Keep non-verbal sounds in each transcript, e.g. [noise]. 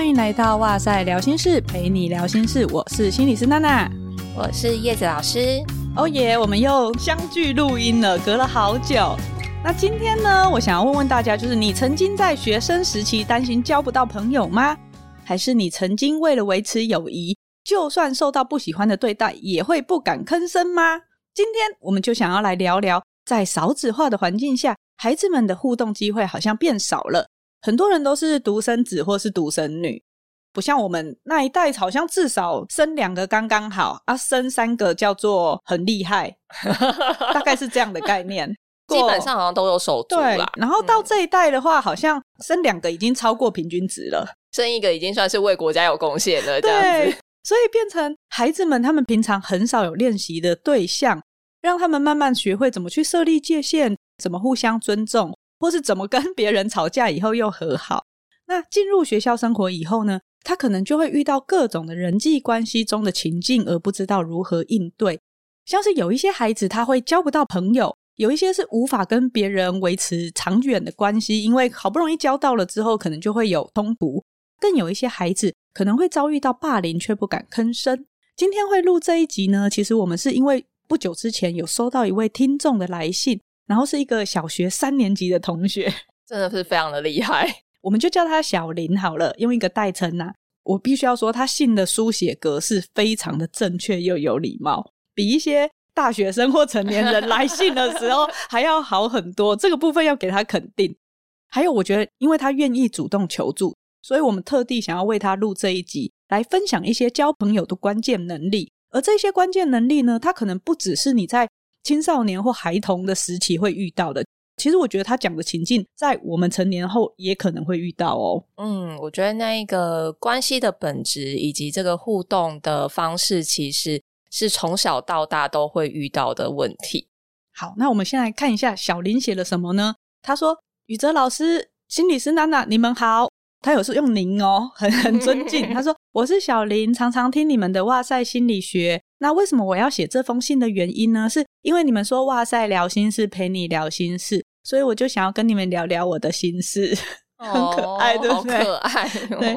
欢迎来到哇塞聊心事，陪你聊心事。我是心理师娜娜，我是叶子老师。哦耶，我们又相聚录音了，隔了好久。那今天呢，我想要问问大家，就是你曾经在学生时期担心交不到朋友吗？还是你曾经为了维持友谊，就算受到不喜欢的对待，也会不敢吭声吗？今天我们就想要来聊聊，在少子化的环境下，孩子们的互动机会好像变少了。很多人都是独生子或是独生女，不像我们那一代，好像至少生两个刚刚好啊，生三个叫做很厉害，大概是这样的概 [laughs] 念。基本上好像都有手足啦。然后到这一代的话，嗯、好像生两个已经超过平均值了，生一个已经算是为国家有贡献了。这样子，所以变成孩子们他们平常很少有练习的对象，让他们慢慢学会怎么去设立界限，怎么互相尊重。或是怎么跟别人吵架以后又和好？那进入学校生活以后呢，他可能就会遇到各种的人际关系中的情境，而不知道如何应对。像是有一些孩子他会交不到朋友，有一些是无法跟别人维持长远的关系，因为好不容易交到了之后，可能就会有冲突。更有一些孩子可能会遭遇到霸凌，却不敢吭声。今天会录这一集呢，其实我们是因为不久之前有收到一位听众的来信。然后是一个小学三年级的同学，[laughs] 真的是非常的厉害，[laughs] 我们就叫他小林好了，用一个代称呐、啊。我必须要说，他信的书写格式非常的正确又有礼貌，比一些大学生或成年人来信的时候还要好很多。[laughs] 这个部分要给他肯定。还有，我觉得因为他愿意主动求助，所以我们特地想要为他录这一集，来分享一些交朋友的关键能力。而这些关键能力呢，他可能不只是你在。青少年或孩童的时期会遇到的，其实我觉得他讲的情境，在我们成年后也可能会遇到哦。嗯，我觉得那一个关系的本质以及这个互动的方式，其实是从小到大都会遇到的问题。好，那我们先来看一下小林写了什么呢？他说：“宇哲老师、心理师娜娜，你们好。”他有时用您哦，很很尊敬。[laughs] 他说：“我是小林，常常听你们的哇塞心理学。那为什么我要写这封信的原因呢？是因为你们说哇塞，聊心事陪你聊心事，所以我就想要跟你们聊聊我的心事。[laughs] 很可爱，对不对？可爱哦。[laughs] 对，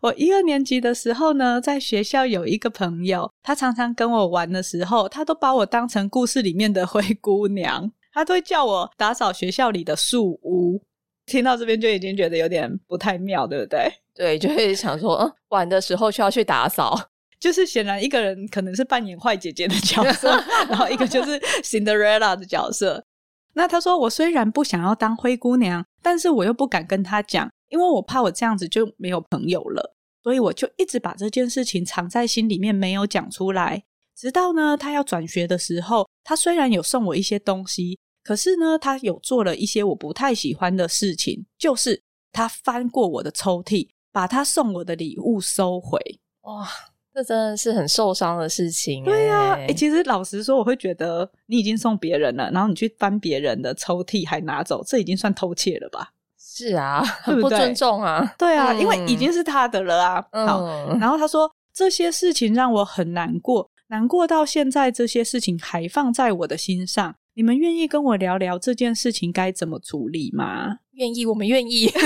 我一二年级的时候呢，在学校有一个朋友，他常常跟我玩的时候，他都把我当成故事里面的灰姑娘，他都会叫我打扫学校里的树屋。”听到这边就已经觉得有点不太妙，对不对？对，就会想说，嗯，玩的时候需要去打扫，就是显然一个人可能是扮演坏姐姐的角色，然后一个就是 Cinderella 的角色。那他说，我虽然不想要当灰姑娘，但是我又不敢跟他讲，因为我怕我这样子就没有朋友了，所以我就一直把这件事情藏在心里面，没有讲出来。直到呢，他要转学的时候，他虽然有送我一些东西。可是呢，他有做了一些我不太喜欢的事情，就是他翻过我的抽屉，把他送我的礼物收回。哇，这真的是很受伤的事情。对呀，哎，其实老实说，我会觉得你已经送别人了，然后你去翻别人的抽屉还拿走，这已经算偷窃了吧？是啊，[laughs] 很不尊重啊。对，对啊，嗯，因为已经是他的了啊。好，嗯，然后他说这些事情让我很难过，难过到现在，这些事情还放在我的心上。你们愿意跟我聊聊这件事情该怎么处理吗？愿意，我们愿意。[laughs]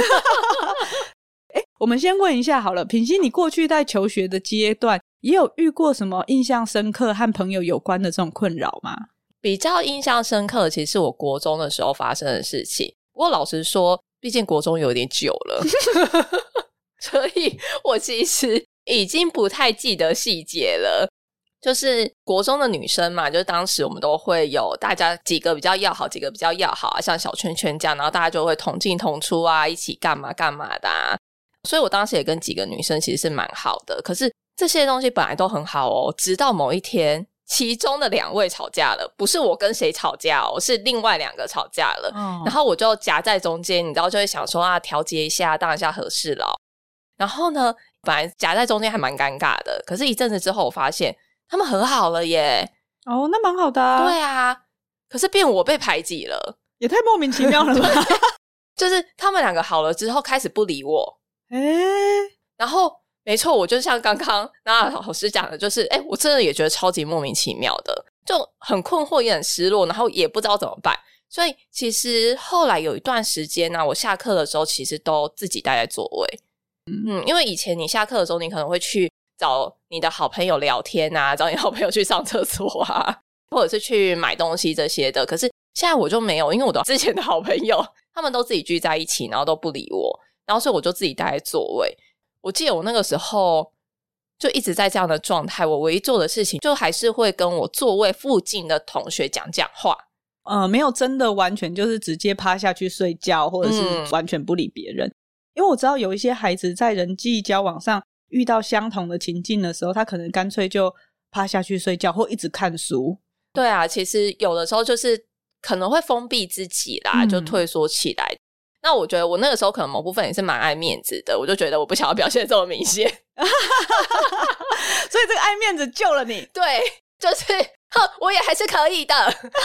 哎，我们先问一下好了，品心，你过去在求学的阶段，也有遇过什么印象深刻和朋友有关的这种困扰吗？比较印象深刻，其实是我国中的时候发生的事情。不过老实说，毕竟国中有点久了，[laughs] 所以我其实已经不太记得细节了。就是国中的女生嘛，就是当时我们都会有大家几个比较要好，几个比较要好啊，像小圈圈这样，然后大家就会同进同出啊，一起干嘛干嘛的啊。所以我当时也跟几个女生其实是蛮好的。可是这些东西本来都很好哦，直到某一天，其中的两位吵架了，不是我跟谁吵架哦，是另外两个吵架了。嗯，然后我就夹在中间，你知道，就会想说啊，调节一下，当一下和事佬。然后呢，本来夹在中间还蛮尴尬的，可是一阵子之后，我发现。他们和好了耶！哦，那蛮好的啊。对啊，可是变我被排挤了，也太莫名其妙了吧？就是他们两个好了之后，开始不理我。哎，然后没错，我就像刚刚那老师讲的，就是哎，我真的也觉得超级莫名其妙的，就很困惑，也很失落，然后也不知道怎么办。所以其实后来有一段时间呢，我下课的时候其实都自己待在座位。嗯，因为以前你下课的时候，你可能会去找你的好朋友聊天啊，找你好朋友去上厕所啊，或者是去买东西这些的。可是现在我就没有，因为我的之前的好朋友他们都自己聚在一起，然后都不理我，然后所以我就自己待在座位。我记得我那个时候就一直在这样的状态，我唯一做的事情就还是会跟我座位附近的同学讲讲话。呃，没有真的完全就是直接趴下去睡觉，或者是完全不理别人。嗯。因为我知道有一些孩子在人际交往上遇到相同的情境的时候，他可能干脆就趴下去睡觉，或一直看书。对啊，其实有的时候就是可能会封闭自己啦，嗯。就退缩起来。那我觉得我那个时候可能某部分也是蛮爱面子的，我就觉得我不想要表现这么明显，[laughs] [laughs] 所以这个爱面子救了你。对，就是。我也还是可以的，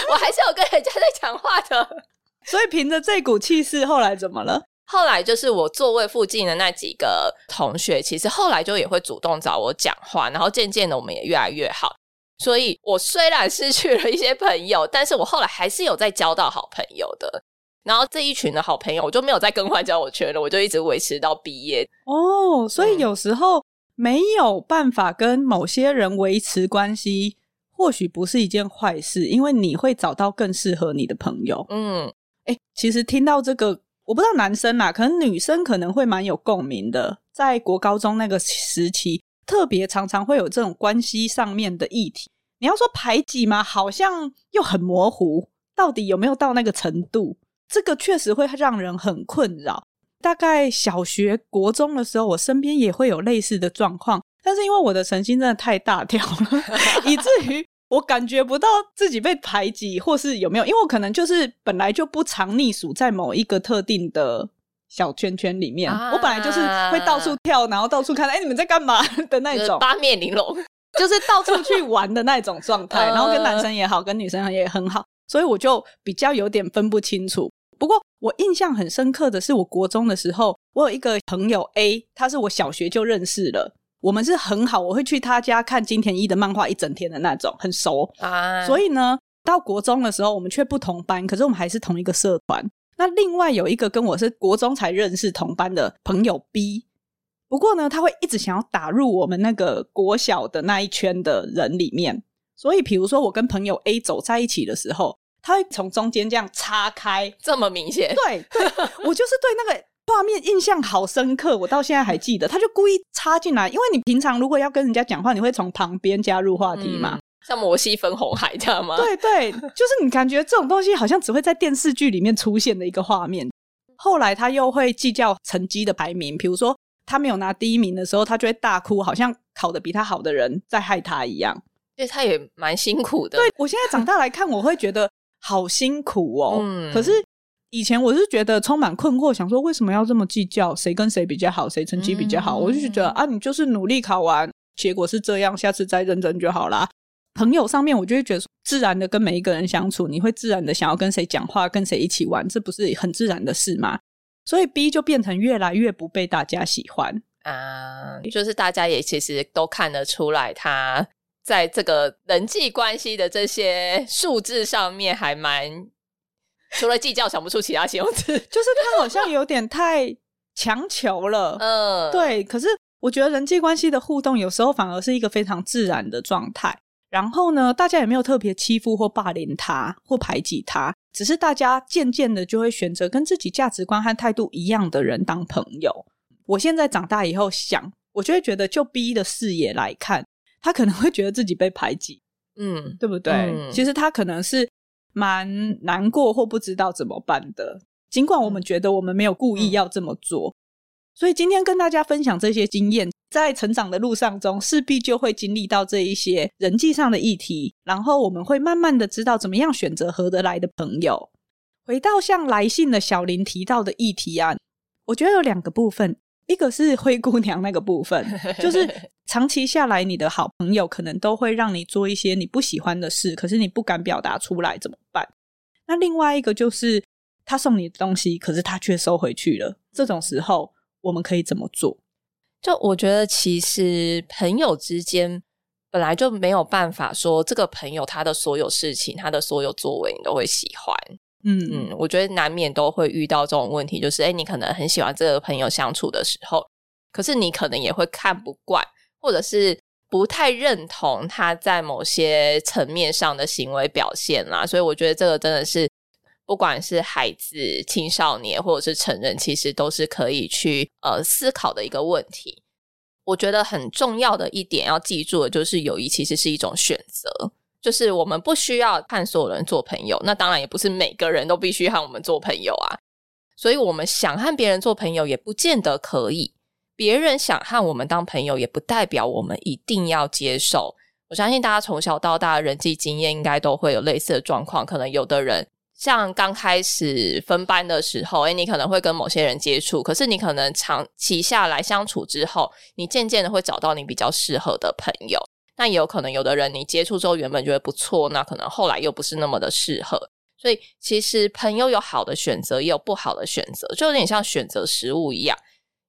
我还是有跟人家在讲话的。[laughs] 所以凭着这股气势，后来怎么了？后来就是我座位附近的那几个同学，其实后来就也会主动找我讲话，然后渐渐的我们也越来越好。所以我虽然失去了一些朋友，但是我后来还是有在交到好朋友的。然后这一群的好朋友，我就没有再更换交友圈了，我就一直维持到毕业。哦，所以有时候没有办法跟某些人维持关系。或许不是一件坏事，因为你会找到更适合你的朋友。嗯，哎，其实听到这个，我不知道男生啦，可能女生可能会蛮有共鸣的。在国高中那个时期，特别常常会有这种关系上面的议题。你要说排挤吗？好像又很模糊，到底有没有到那个程度？这个确实会让人很困扰。大概小学、国中的时候，我身边也会有类似的状况，但是因为我的神经真的太大条了，[laughs] 以至于。我感觉不到自己被排挤，或是有没有，因为我可能就是本来就不常隶属在某一个特定的小圈圈里面。啊、我本来就是会到处跳，然后到处看，哎、欸，你们在干嘛 [laughs] 的那种，八面玲珑，[laughs] 就是到处去玩的那种状态。然后跟男生也好，跟女生也很好，所以我就比较有点分不清楚。不过我印象很深刻的是，我国中的时候，我有一个朋友 A，他是我小学就认识了。我们是很好，我会去他家看金田一的漫画一整天的那种，很熟啊。所以呢，到国中的时候，我们却不同班，可是我们还是同一个社团。那另外有一个跟我是国中才认识同班的朋友 B，不过呢，他会一直想要打入我们那个国小的那一圈的人里面。所以，比如说我跟朋友 A 走在一起的时候，他会从中间这样插开，这么明显。对，对，我就是对那个。画面印象好深刻，我到现在还记得。他就故意插进来，因为你平常如果要跟人家讲话，你会从旁边加入话题嘛，嗯、像摩西分红海这样吗？对对，就是你感觉这种东西好像只会在电视剧里面出现的一个画面。后来他又会计较成绩的排名，比如说他没有拿第一名的时候，他就会大哭，好像考的比他好的人在害他一样。所以他也蛮辛苦的。对，我现在长大来看，我会觉得好辛苦哦。嗯，可是。以前我是觉得充满困惑，想说为什么要这么计较谁跟谁比较好，谁成绩比较好？嗯、我就觉得啊，你就是努力考完，结果是这样，下次再认真就好啦。朋友上面，我就会觉得自然的跟每一个人相处，你会自然的想要跟谁讲话，跟谁一起玩，这不是很自然的事吗？所以 B 就变成越来越不被大家喜欢啊，就是大家也其实都看得出来，他在这个人际关系的这些数字上面还蛮。除了计较，想不出其他形容词。就是他好像有点太强求了。嗯，对。可是我觉得人际关系的互动有时候反而是一个非常自然的状态。然后呢，大家也没有特别欺负或霸凌他或排挤他，只是大家渐渐的就会选择跟自己价值观和态度一样的人当朋友。我现在长大以后想，我就会觉得，就 B 的视野来看，他可能会觉得自己被排挤。嗯，对不对？嗯，其实他可能是。蛮难过或不知道怎么办的，尽管我们觉得我们没有故意要这么做，嗯、所以今天跟大家分享这些经验，在成长的路上中，势必就会经历到这一些人际上的议题，然后我们会慢慢的知道怎么样选择合得来的朋友。回到像来信的小林提到的议题啊，我觉得有两个部分。一个是灰姑娘那个部分，[laughs] 就是长期下来，你的好朋友可能都会让你做一些你不喜欢的事，可是你不敢表达出来，怎么办？那另外一个就是他送你的东西，可是他却收回去了。这种时候，我们可以怎么做？就我觉得，其实朋友之间本来就没有办法说这个朋友他的所有事情，他的所有作为，你都会喜欢。嗯嗯，我觉得难免都会遇到这种问题，就是诶，你可能很喜欢这个朋友相处的时候，可是你可能也会看不惯，或者是不太认同他在某些层面上的行为表现啦。所以我觉得这个真的是，不管是孩子、青少年或者是成人，其实都是可以去呃思考的一个问题。我觉得很重要的一点要记住的就是，友谊其实是一种选择，就是我们不需要和所有人做朋友，那当然也不是每个人都必须和我们做朋友啊。所以我们想和别人做朋友，也不见得可以；别人想和我们当朋友，也不代表我们一定要接受。我相信大家从小到大的人际经验，应该都会有类似的状况。可能有的人像刚开始分班的时候，诶，你可能会跟某些人接触，可是你可能长期下来相处之后，你渐渐的会找到你比较适合的朋友。那也有可能有的人你接触之后原本觉得不错，那可能后来又不是那么的适合。所以，其实朋友有好的选择，也有不好的选择，就有点像选择食物一样，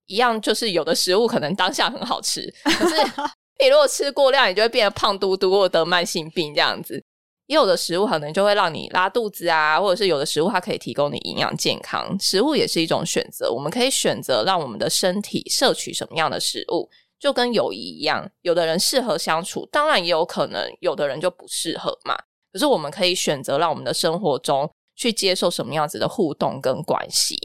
一样就是有的食物可能当下很好吃，可是 [laughs] 你如果吃过量，你就会变得胖嘟嘟或得慢性病这样子。也有的食物可能就会让你拉肚子啊，或者是有的食物它可以提供你营养健康。食物也是一种选择，我们可以选择让我们的身体摄取什么样的食物，就跟友谊一样，有的人适合相处，当然也有可能有的人就不适合嘛。可是我们可以选择让我们的生活中去接受什么样子的互动跟关系。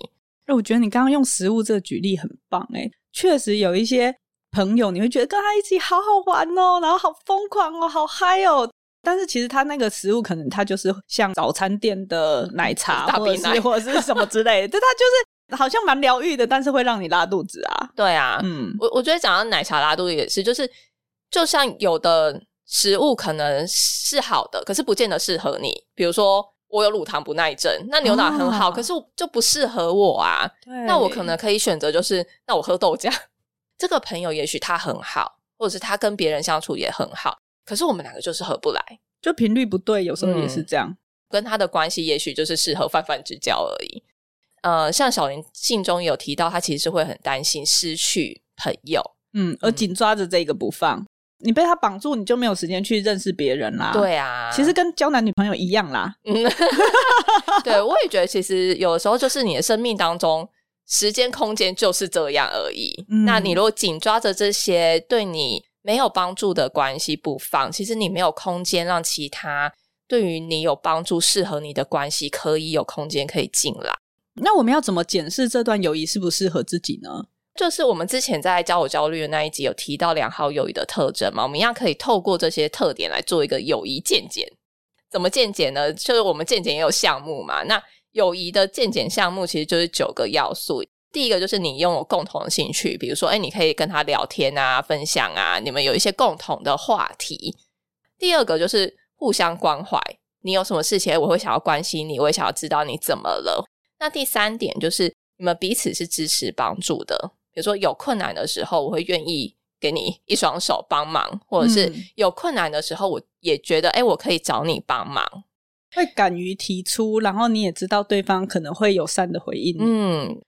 那我觉得你刚刚用食物这个举例很棒诶，确实有一些朋友你会觉得跟他一起好好玩哦，然后好疯狂哦，好嗨哦。但是其实他那个食物可能他就是像早餐店的奶茶，或者是或者是什么之类的，[laughs] 就他就是好像蛮疗愈的，但是会让你拉肚子啊。对啊，嗯，我我觉得讲到奶茶拉肚子也是，就是就像有的。食物可能是好的，可是不见得适合你。比如说，我有乳糖不耐症，那牛奶很好，哦、可是就不适合我啊。那我可能可以选择，就是那我喝豆浆。[laughs] 这个朋友也许他很好，或者是他跟别人相处也很好，可是我们两个就是合不来，就频率不对。有时候也是这样，嗯、跟他的关系也许就是适合泛泛之交而已。呃，像小林信中有提到，他其实是会很担心失去朋友，嗯，而紧抓着这个不放。你被他绑住，你就没有时间去认识别人啦。对啊，其实跟交男女朋友一样啦。嗯，[laughs] 对，我也觉得，其实有的时候就是你的生命当中，时间空间就是这样而已。嗯，那你如果紧抓着这些对你没有帮助的关系不放，其实你没有空间让其他对于你有帮助、适合你的关系可以有空间可以进来。那我们要怎么检视这段友谊适不适合自己呢？就是我们之前在交友焦虑的那一集有提到良好友谊的特征嘛，我们一样可以透过这些特点来做一个友谊健检。怎么健检呢？就是我们健检也有项目嘛。那友谊的健检项目其实就是九个要素。第一个就是你拥有共同的兴趣，比如说，哎，你可以跟他聊天啊、分享啊，你们有一些共同的话题。第二个就是互相关怀，你有什么事情，我会想要关心你，我也想要知道你怎么了。那第三点就是你们彼此是支持帮助的。比如说有困难的时候，我会愿意给你一双手帮忙，或者是有困难的时候，我也觉得，哎、欸，我可以找你帮忙，会敢于提出，然后你也知道对方可能会友善的回应。嗯，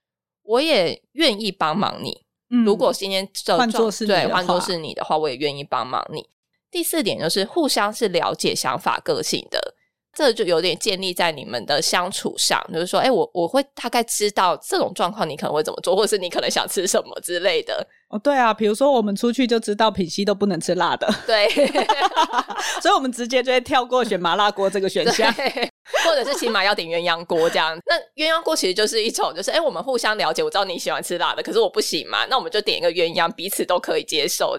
我也愿意帮忙你。嗯，如果今天这换作是你，对，换作是你的话，我也愿意帮忙你。第四点就是互相是了解想法、个性的。这就有点建立在你们的相处上，就是说，哎，我我会大概知道这种状况你可能会怎么做，或者是你可能想吃什么之类的。哦，对啊，比如说我们出去就知道品熙都不能吃辣的，对，[laughs] 所以我们直接就会跳过选麻辣锅这个选项，或者是起码要点鸳鸯锅这样。那鸳鸯锅其实就是一种，就是哎，我们互相了解，我知道你喜欢吃辣的，可是我不行嘛，那我们就点一个鸳鸯，彼此都可以接受。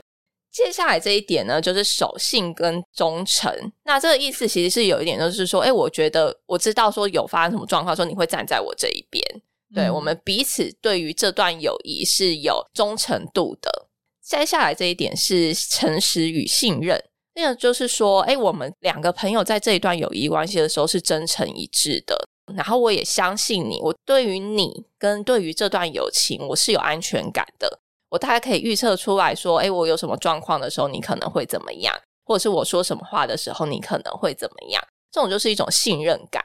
接下来这一点呢，就是守信跟忠诚。那这个意思其实是有一点，就是说，哎，我觉得我知道说有发生什么状况，说你会站在我这一边。对，我们彼此对于这段友谊是有忠诚度的。接下来这一点是诚实与信任。那个就是说，哎，我们两个朋友在这一段友谊关系的时候是真诚一致的。然后我也相信你，我对于你跟对于这段友情，我是有安全感的。我大概可以预测出来说，哎，我有什么状况的时候，你可能会怎么样？或者是我说什么话的时候，你可能会怎么样？这种就是一种信任感。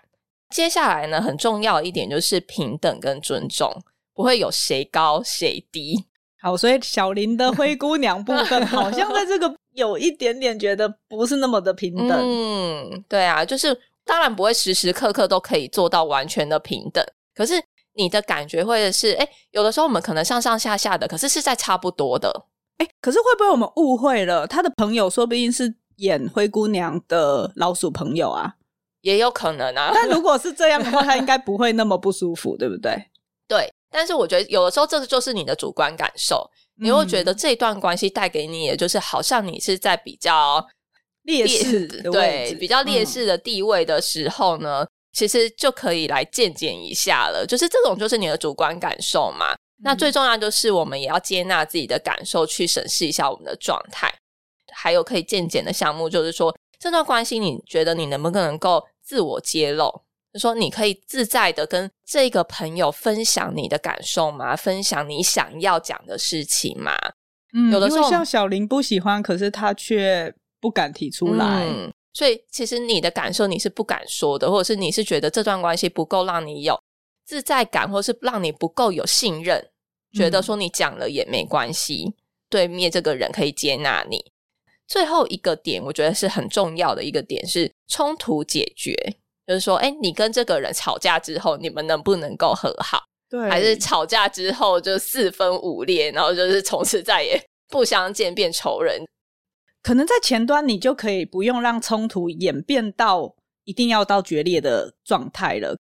接下来呢，很重要一点就是平等跟尊重，不会有谁高谁低。好，所以小林的灰姑娘部分 [laughs] 好像在这个有一点点觉得不是那么的平等。嗯，对啊，就是当然不会时时刻刻都可以做到完全的平等，可是。你的感觉会是，哎，有的时候我们可能上上下下的，可是是在差不多的。哎，可是会不会我们误会了？他的朋友说不定是演灰姑娘的老鼠朋友啊，也有可能啊。[laughs] 但如果是这样的话，他应该不会那么不舒服，对不对？[laughs] 对。但是我觉得有的时候这个就是你的主观感受，你会觉得这段关系带给你，也就是好像你是在比较劣势对比较劣势的地位的时候呢，嗯、其实就可以来渐减一下了。就是这种就是你的主观感受嘛。那最重要就是我们也要接纳自己的感受，去审视一下我们的状态。还有可以渐减的项目，就是说这段关系，你觉得你能不能够自我揭露？就是说你可以自在的跟这个朋友分享你的感受吗？分享你想要讲的事情吗？嗯，有的时候像小林不喜欢，可是他却不敢提出来。嗯，所以其实你的感受你是不敢说的，或者是你是觉得这段关系不够让你有。自在感，或是让你不够有信任，嗯、觉得说你讲了也没关系，对面这个人可以接纳你。最后一个点，我觉得是很重要的一个点是冲突解决，就是说，哎，你跟这个人吵架之后，你们能不能够和好？对，还是吵架之后就四分五裂，然后就是从此再也不相见，变仇人？可能在前端，你就可以不用让冲突演变到一定要到决裂的状态了。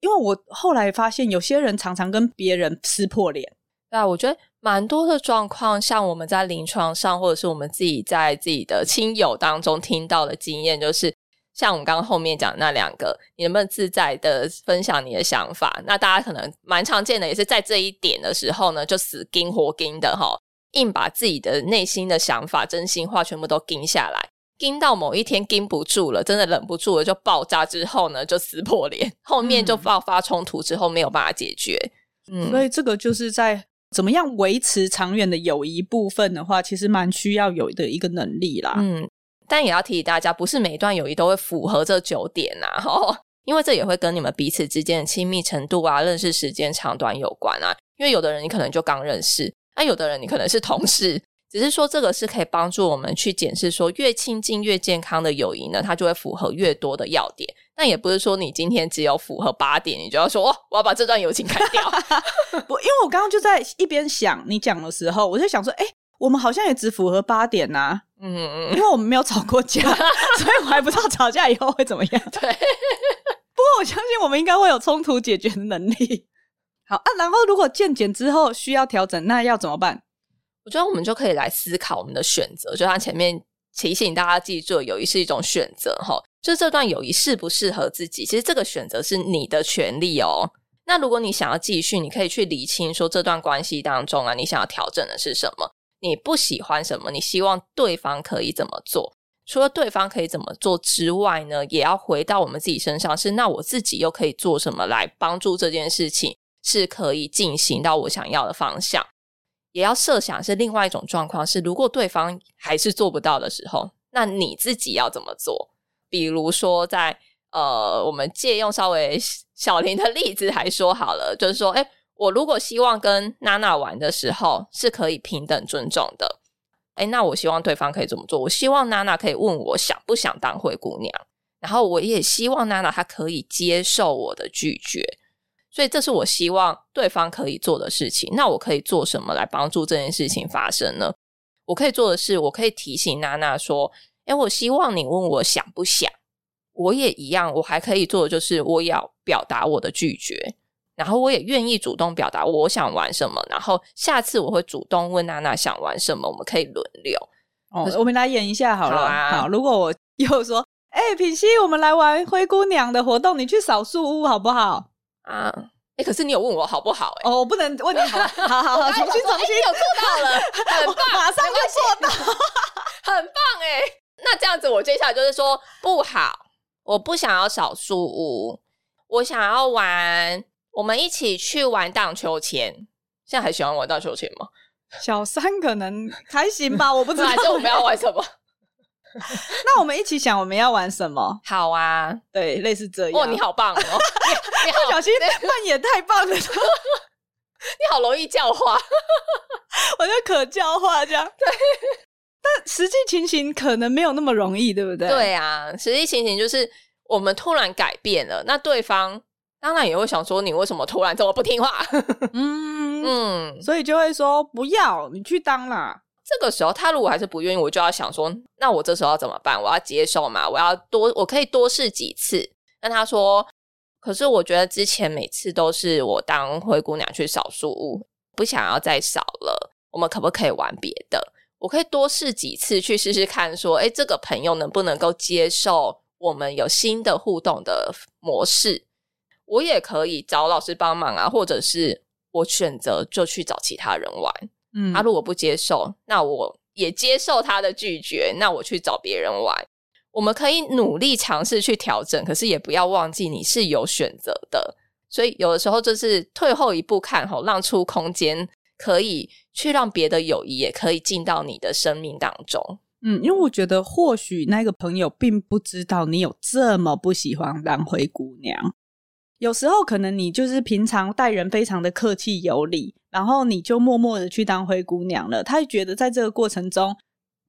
因为我后来发现，有些人常常跟别人撕破脸。对啊，我觉得蛮多的状况，像我们在临床上，或者是我们自己在自己的亲友当中听到的经验，就是像我们刚刚后面讲那两个，你能不能自在的分享你的想法？那大家可能蛮常见的，也是在这一点的时候呢，就死盯活盯的哈，硬把自己的内心的想法、真心话全部都盯下来。盯到某一天盯不住了，真的忍不住了，就爆炸之后呢，就撕破脸，后面就爆发冲突之后没有办法解决。嗯，所以这个就是在怎么样维持长远的友谊部分的话，其实蛮需要有的一个能力啦。嗯，但也要提醒大家，不是每一段友谊都会符合这九点呐，哦，[laughs] 因为这也会跟你们彼此之间的亲密程度啊、认识时间长短有关啊。因为有的人你可能就刚认识，那有的人你可能是同事。只是说这个是可以帮助我们去检视，说越亲近越健康的友谊呢，它就会符合越多的要点。那也不是说你今天只有符合八点，你就要说哦，我要把这段友情砍掉。[laughs] 不，因为我刚刚就在一边想你讲的时候，我就想说，哎，我们好像也只符合八点呐、啊。嗯嗯，因为我们没有吵过架，[laughs] 所以我还不知道吵架以后会怎么样。[laughs] 对，不过我相信我们应该会有冲突解决的能力。好啊，然后如果渐减之后需要调整，那要怎么办？我觉得我们就可以来思考我们的选择，就像前面提醒大家记住，友谊是一种选择，哈，就这段友谊适不适合自己，其实这个选择是你的权利哦。那如果你想要继续，你可以去理清说这段关系当中啊，你想要调整的是什么？你不喜欢什么？你希望对方可以怎么做？除了对方可以怎么做之外呢，也要回到我们自己身上，是那我自己又可以做什么来帮助这件事情是可以进行到我想要的方向？也要设想是另外一种状况，是如果对方还是做不到的时候，那你自己要怎么做？比如说在，呃，我们借用稍微小林的例子来说好了，就是说，诶，我如果希望跟娜娜玩的时候是可以平等尊重的，诶，那我希望对方可以怎么做？我希望娜娜可以问我想不想当灰姑娘，然后我也希望娜娜她可以接受我的拒绝。所以这是我希望对方可以做的事情。那我可以做什么来帮助这件事情发生呢？我可以做的是，我可以提醒娜娜说：“诶，我希望你问我想不想。”我也一样，我还可以做的就是，我要表达我的拒绝，然后我也愿意主动表达我想玩什么。然后下次我会主动问娜娜想玩什么，我们可以轮流。哦，我们来演一下好了。好啊。好，如果我 [laughs] 又说：“诶，品熙，我们来玩灰姑娘的活动，你去扫树屋好不好？”啊，哎、欸，可是你有问我好不好、欸？哎，哦，我不能问你好，好好好，[laughs] 重新重新，有做到了，很棒，[laughs] 马上就做到，很棒哎、欸。那这样子，我接下来就是说不好，我不想要少数屋，我想要玩，我们一起去玩荡秋千。现在还喜欢玩荡秋千吗？小三可能还行吧，我不知 [laughs] 道，这我们要玩什么？[laughs] 那我们一起想我们要玩什么？好啊，对，类似这样。哦，你好棒哦！[laughs] 你，你好，不小心扮演太棒了，你好容易教化，[laughs] 我就可教化这样。对，但实际情形可能没有那么容易，对不对？对啊，实际情形就是我们突然改变了，那对方当然也会想说，你为什么突然这么不听话？嗯嗯，所以就会说不要你去当啦。这个时候他如果还是不愿意，我就要想说，那我这时候要怎么办？我要接受吗？我要多，我可以多试几次。跟他说，可是我觉得之前每次都是我当灰姑娘去扫树屋，不想要再扫了。我们可不可以玩别的？我可以多试几次去试试看，说，诶，这个朋友能不能够接受我们有新的互动的模式？我也可以找老师帮忙啊，或者是我选择就去找其他人玩。嗯，他如果不接受，那我也接受他的拒绝，那我去找别人玩。我们可以努力尝试去调整，可是也不要忘记你是有选择的。所以有的时候就是退后一步看，吼，让出空间，可以去让别的友谊也可以进到你的生命当中。嗯，因为我觉得或许那个朋友并不知道你有这么不喜欢当灰姑娘。有时候可能你就是平常待人非常的客气有礼，然后你就默默的去当灰姑娘了。他觉得在这个过程中，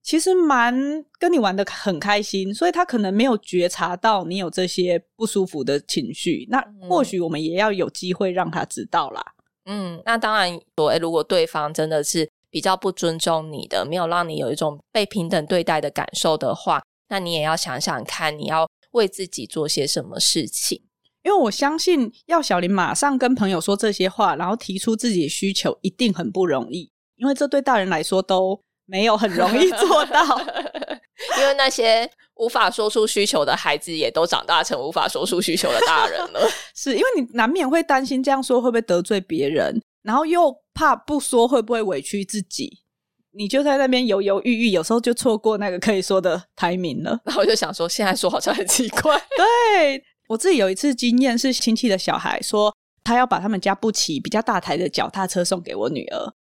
其实蛮跟你玩的很开心，所以他可能没有觉察到你有这些不舒服的情绪。那或许我们也要有机会让他知道啦。嗯，那当然说，诶，如果对方真的是比较不尊重你的，没有让你有一种被平等对待的感受的话，那你也要想想看，你要为自己做些什么事情。因为我相信，要小林马上跟朋友说这些话，然后提出自己的需求，一定很不容易。因为这对大人来说都没有很容易做到。[laughs] 因为那些无法说出需求的孩子，也都长大成无法说出需求的大人了。[laughs] 是因为你难免会担心这样说会不会得罪别人，然后又怕不说会不会委屈自己，你就在那边犹犹豫豫，有时候就错过那个可以说的 timing 了。然后我就想说，现在说好像很奇怪。[laughs] 对。我自己有一次经验是亲戚的小孩说他要把他们家不骑比较大台的脚踏车送给我女儿，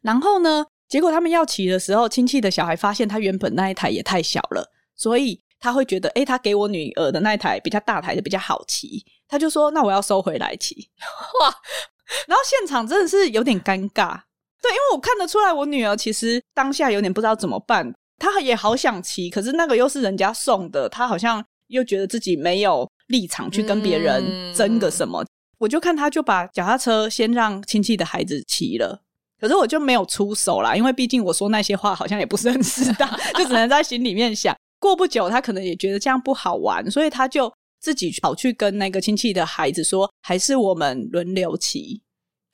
然后呢，结果他们要骑的时候，亲戚的小孩发现他原本那一台也太小了，所以他会觉得，诶，他给我女儿的那一台比较大台的比较好骑，他就说那我要收回来骑。[laughs] 哇，然后现场真的是有点尴尬，对，因为我看得出来我女儿其实当下有点不知道怎么办，她也好想骑，可是那个又是人家送的，她好像又觉得自己没有。立场去跟别人争个什么，嗯、我就看他就把脚踏车先让亲戚的孩子骑了，可是我就没有出手啦，因为毕竟我说那些话好像也不是很适当，[laughs] 就只能在心里面想。过不久，他可能也觉得这样不好玩，所以他就自己跑去跟那个亲戚的孩子说，还是我们轮流骑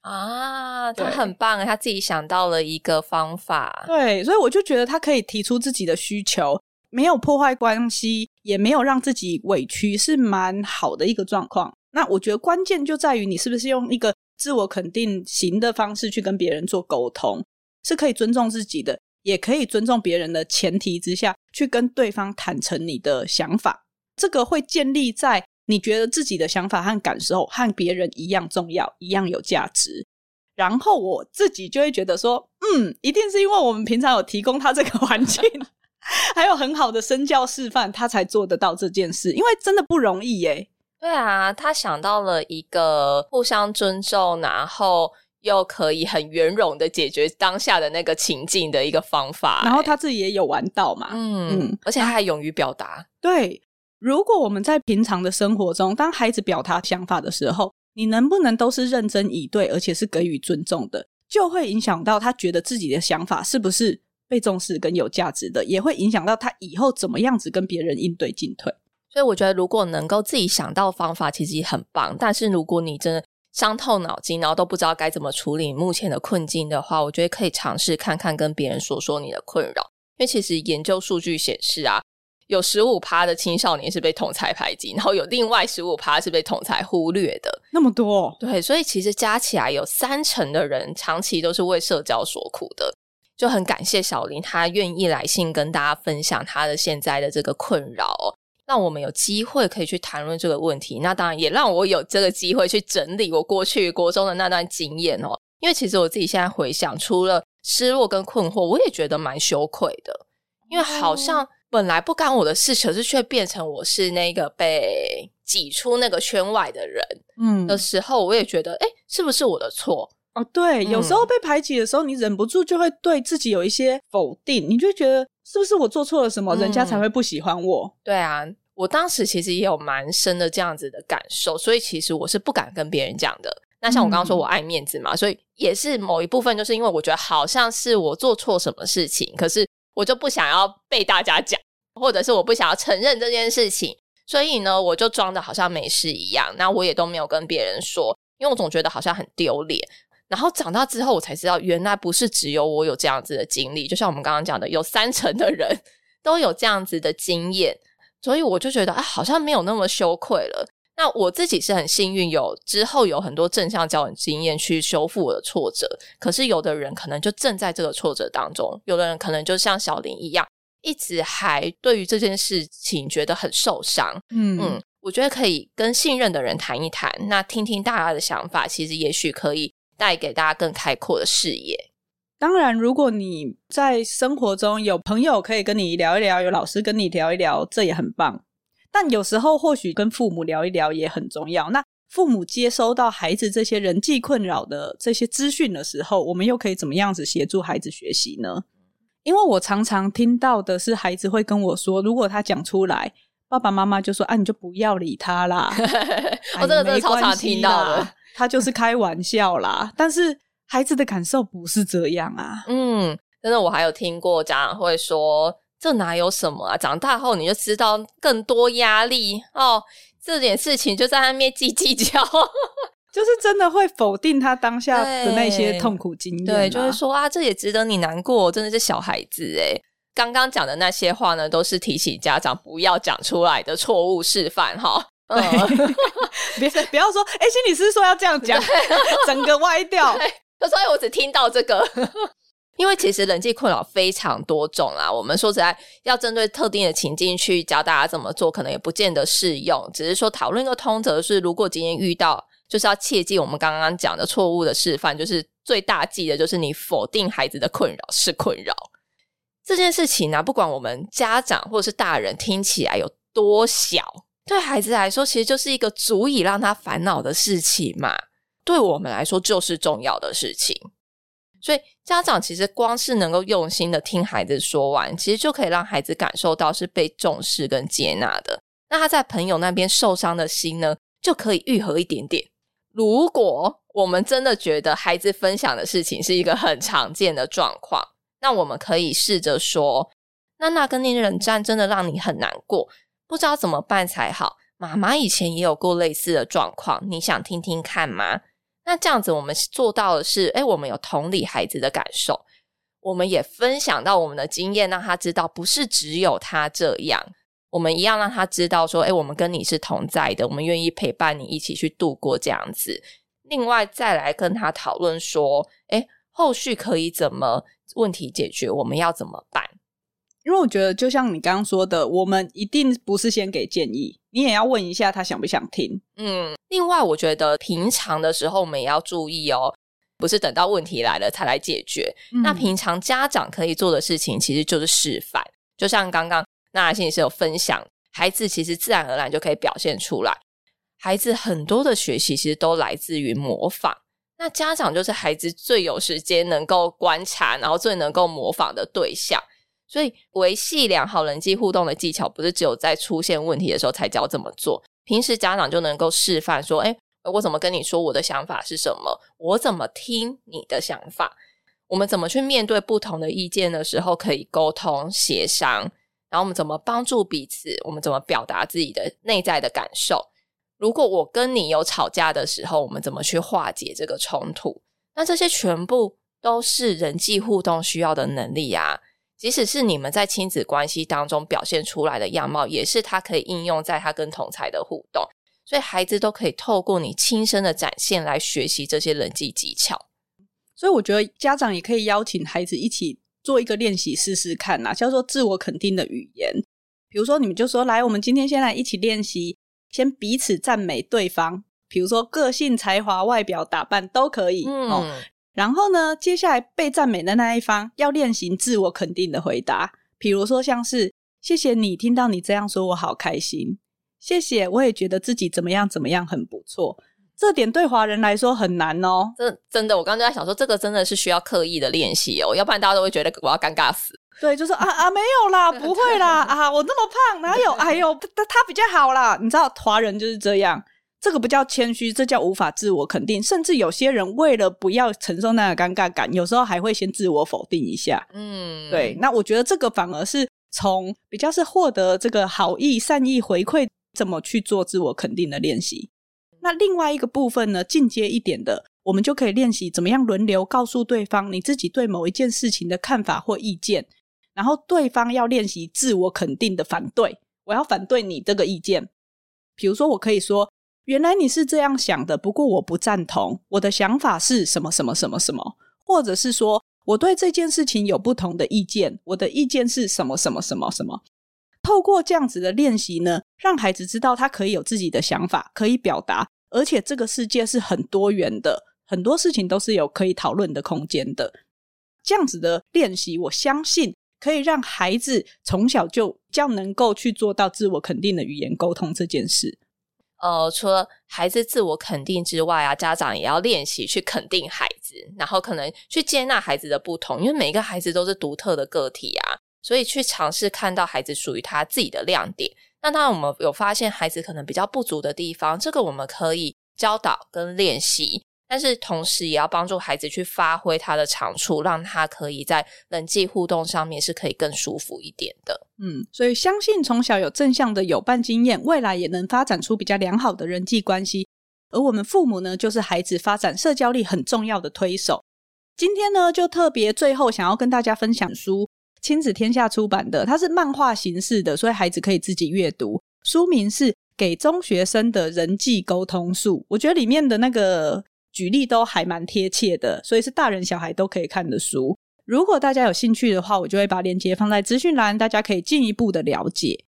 啊。他很棒，他自己想到了一个方法。对，所以我就觉得他可以提出自己的需求。没有破坏关系，也没有让自己委屈，是蛮好的一个状况。那我觉得关键就在于你是不是用一个自我肯定型的方式去跟别人做沟通，是可以尊重自己的，也可以尊重别人的前提之下去跟对方坦诚你的想法。这个会建立在你觉得自己的想法和感受和别人一样重要，一样有价值。然后我自己就会觉得说，嗯，一定是因为我们平常有提供他这个环境。[laughs] 还有很好的身教示范，他才做得到这件事，因为真的不容易耶。对啊，他想到了一个互相尊重，然后又可以很圆融的解决当下的那个情境的一个方法。然后他自己也有玩到嘛，嗯嗯，而且他还勇于表达。对，如果我们在平常的生活中，当孩子表达想法的时候，你能不能都是认真以对，而且是给予尊重的，就会影响到他觉得自己的想法是不是被重视跟有价值的，也会影响到他以后怎么样子跟别人应对进退。所以我觉得，如果能够自己想到方法，其实也很棒。但是如果你真的伤透脑筋，然后都不知道该怎么处理目前的困境的话，我觉得可以尝试看看跟别人说说你的困扰。因为其实研究数据显示啊，有十五趴的青少年是被同才排挤，然后有另外十五趴是被同才忽略的。那么多，对，所以其实加起来有三成的人长期都是为社交所苦的。就很感谢小林，他愿意来信跟大家分享他的现在的这个困扰哦，让我们有机会可以去谈论这个问题。那当然也让我有这个机会去整理我过去国中的那段经验哦。因为其实我自己现在回想，除了失落跟困惑，我也觉得蛮羞愧的。因为好像本来不干我的事，可是却变成我是那个被挤出那个圈外的人。嗯，的时候，我也觉得，哎，是不是我的错？哦，对，有时候被排挤的时候，你忍不住就会对自己有一些否定，你就觉得是不是我做错了什么，嗯、人家才会不喜欢我？对啊，我当时其实也有蛮深的这样子的感受，所以其实我是不敢跟别人讲的。那像我刚刚说，我爱面子嘛，嗯、所以也是某一部分，就是因为我觉得好像是我做错什么事情，可是我就不想要被大家讲，或者是我不想要承认这件事情，所以呢，我就装的好像没事一样。那我也都没有跟别人说，因为我总觉得好像很丢脸。然后长大之后，我才知道，原来不是只有我有这样子的经历，就像我们刚刚讲的，有三成的人 [laughs] 都有这样子的经验。所以我就觉得啊，好像没有那么羞愧了。那我自己是很幸运，有之后有很多正向交往经验去修复我的挫折。可是有的人可能就正在这个挫折当中，有的人可能就像小林一样，一直还对于这件事情觉得很受伤。嗯嗯，我觉得可以跟信任的人谈一谈，那听听大家的想法，其实也许可以带给大家更开阔的视野。当然，如果你在生活中有朋友可以跟你聊一聊，有老师跟你聊一聊，这也很棒。但有时候或许跟父母聊一聊也很重要。那父母接收到孩子这些人际困扰的这些资讯的时候，我们又可以怎么样子协助孩子学习呢？因为我常常听到的是，孩子会跟我说，如果他讲出来，爸爸妈妈就说：“啊，你就不要理他啦。[laughs] ”我这个真的超常听到的，他就是开玩笑啦。但是。孩子的感受不是这样啊，嗯，真的，我还有听过家长会说，这哪有什么啊？长大后你就知道更多压力哦，这点事情就在那边计计较，[laughs] 就是真的会否定他当下的那些痛苦经验，对，就是说啊，这也值得你难过，真的是小孩子诶。刚刚讲的那些话呢，都是提醒家长不要讲出来的错误示范哈。嗯，[laughs] 别不要说，哎，心理师说要这样讲，整个歪掉。所以我只听到这个，[laughs] 因为其实人际困扰非常多种啦。我们说实在，要针对特定的情境去教大家怎么做，可能也不见得适用。只是说讨论一个通则是，如果今天遇到，就是要切记我们刚刚讲的错误的示范，就是最大忌的就是你否定孩子的困扰是困扰这件事情呢、啊。不管我们家长或者是大人听起来有多小，对孩子来说，其实就是一个足以让他烦恼的事情嘛。对我们来说就是重要的事情，所以家长其实光是能够用心的听孩子说完，其实就可以让孩子感受到是被重视跟接纳的。那他在朋友那边受伤的心呢，就可以愈合一点点。如果我们真的觉得孩子分享的事情是一个很常见的状况，那我们可以试着说：“娜娜跟你冷战真的让你很难过，不知道怎么办才好。妈妈以前也有过类似的状况，你想听听看吗？”那这样子，我们做到的是，诶，我们有同理孩子的感受，我们也分享到我们的经验，让他知道不是只有他这样，我们一样让他知道说，诶，我们跟你是同在的，我们愿意陪伴你一起去度过这样子。另外再来跟他讨论说，诶，后续可以怎么问题解决，我们要怎么办？因为我觉得，就像你刚刚说的，我们一定不是先给建议，你也要问一下他想不想听。嗯，另外，我觉得平常的时候我们也要注意哦，不是等到问题来了才来解决。嗯、那平常家长可以做的事情，其实就是示范。就像刚刚娜娜心理师有分享，孩子其实自然而然就可以表现出来。孩子很多的学习其实都来自于模仿，那家长就是孩子最有时间能够观察，然后最能够模仿的对象。所以，维系良好人际互动的技巧，不是只有在出现问题的时候才教怎么做。平时家长就能够示范说：“诶，我怎么跟你说我的想法是什么？我怎么听你的想法？我们怎么去面对不同的意见的时候可以沟通协商？然后我们怎么帮助彼此？我们怎么表达自己的内在的感受？如果我跟你有吵架的时候，我们怎么去化解这个冲突？那这些全部都是人际互动需要的能力啊。”即使是你们在亲子关系当中表现出来的样貌，也是他可以应用在他跟同才的互动，所以孩子都可以透过你亲身的展现来学习这些人际技巧。所以我觉得家长也可以邀请孩子一起做一个练习试试看呐，叫做自我肯定的语言。比如说，你们就说来，我们今天先来一起练习，先彼此赞美对方，比如说个性、才华、外表、打扮都可以。嗯。哦然后呢，接下来被赞美的那一方要练习自我肯定的回答，比如说像是“谢谢你，听到你这样说，我好开心。”“谢谢，我也觉得自己怎么样怎么样很不错。”这点对华人来说很难哦。这真的，我刚刚就在想说，这个真的是需要刻意的练习哦，要不然大家都会觉得我要尴尬死。对，就说啊啊没有啦，[laughs] 不会啦啊，我那么胖哪有？哎呦，他他比较好啦。你知道华人就是这样，这个不叫谦虚，这叫无法自我肯定。甚至有些人为了不要承受那个尴尬感，有时候还会先自我否定一下。嗯，对。那我觉得这个反而是从比较是获得这个好意、善意回馈，怎么去做自我肯定的练习。那另外一个部分呢，进阶一点的，我们就可以练习怎么样轮流告诉对方你自己对某一件事情的看法或意见。然后对方要练习自我肯定的反对，我要反对你这个意见。比如说，我可以说：“原来你是这样想的，不过我不赞同。我的想法是什么什么什么什么。”或者是说：“我对这件事情有不同的意见，我的意见是什么什么什么什么。”透过这样子的练习呢，让孩子知道他可以有自己的想法，可以表达，而且这个世界是很多元的，很多事情都是有可以讨论的空间的。这样子的练习，我相信。可以让孩子从小就较能够去做到自我肯定的语言沟通这件事。呃，除了孩子自我肯定之外啊，家长也要练习去肯定孩子，然后可能去接纳孩子的不同，因为每一个孩子都是独特的个体啊，所以去尝试看到孩子属于他自己的亮点。那当然，我们有发现孩子可能比较不足的地方，这个我们可以教导跟练习。但是同时也要帮助孩子去发挥他的长处，让他可以在人际互动上面是可以更舒服一点的。嗯，所以相信从小有正向的友伴经验，未来也能发展出比较良好的人际关系。而我们父母呢，就是孩子发展社交力很重要的推手。今天呢，就特别最后想要跟大家分享书，亲子天下出版的，它是漫画形式的，所以孩子可以自己阅读。书名是《给中学生的人际沟通术》，我觉得里面的那个。举例都还蛮贴切的，所以是大人小孩都可以看的书。如果大家有兴趣的话，我就会把链接放在资讯栏，大家可以进一步的了解。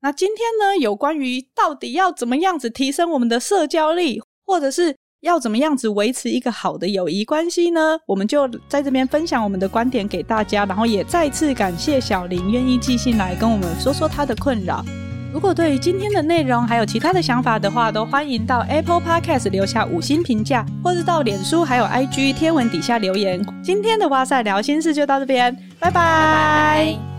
那今天呢，有关于到底要怎么样子提升我们的社交力，或者是要怎么样子维持一个好的友谊关系呢？我们就在这边分享我们的观点给大家，然后也再次感谢小林愿意寄信来跟我们说说他的困扰。如果对于今天的内容还有其他的想法的话，都欢迎到 Apple Podcast 留下五星评价，或是到脸书还有 IG 贴文底下留言。今天的哇塞聊心事就到这边，拜拜。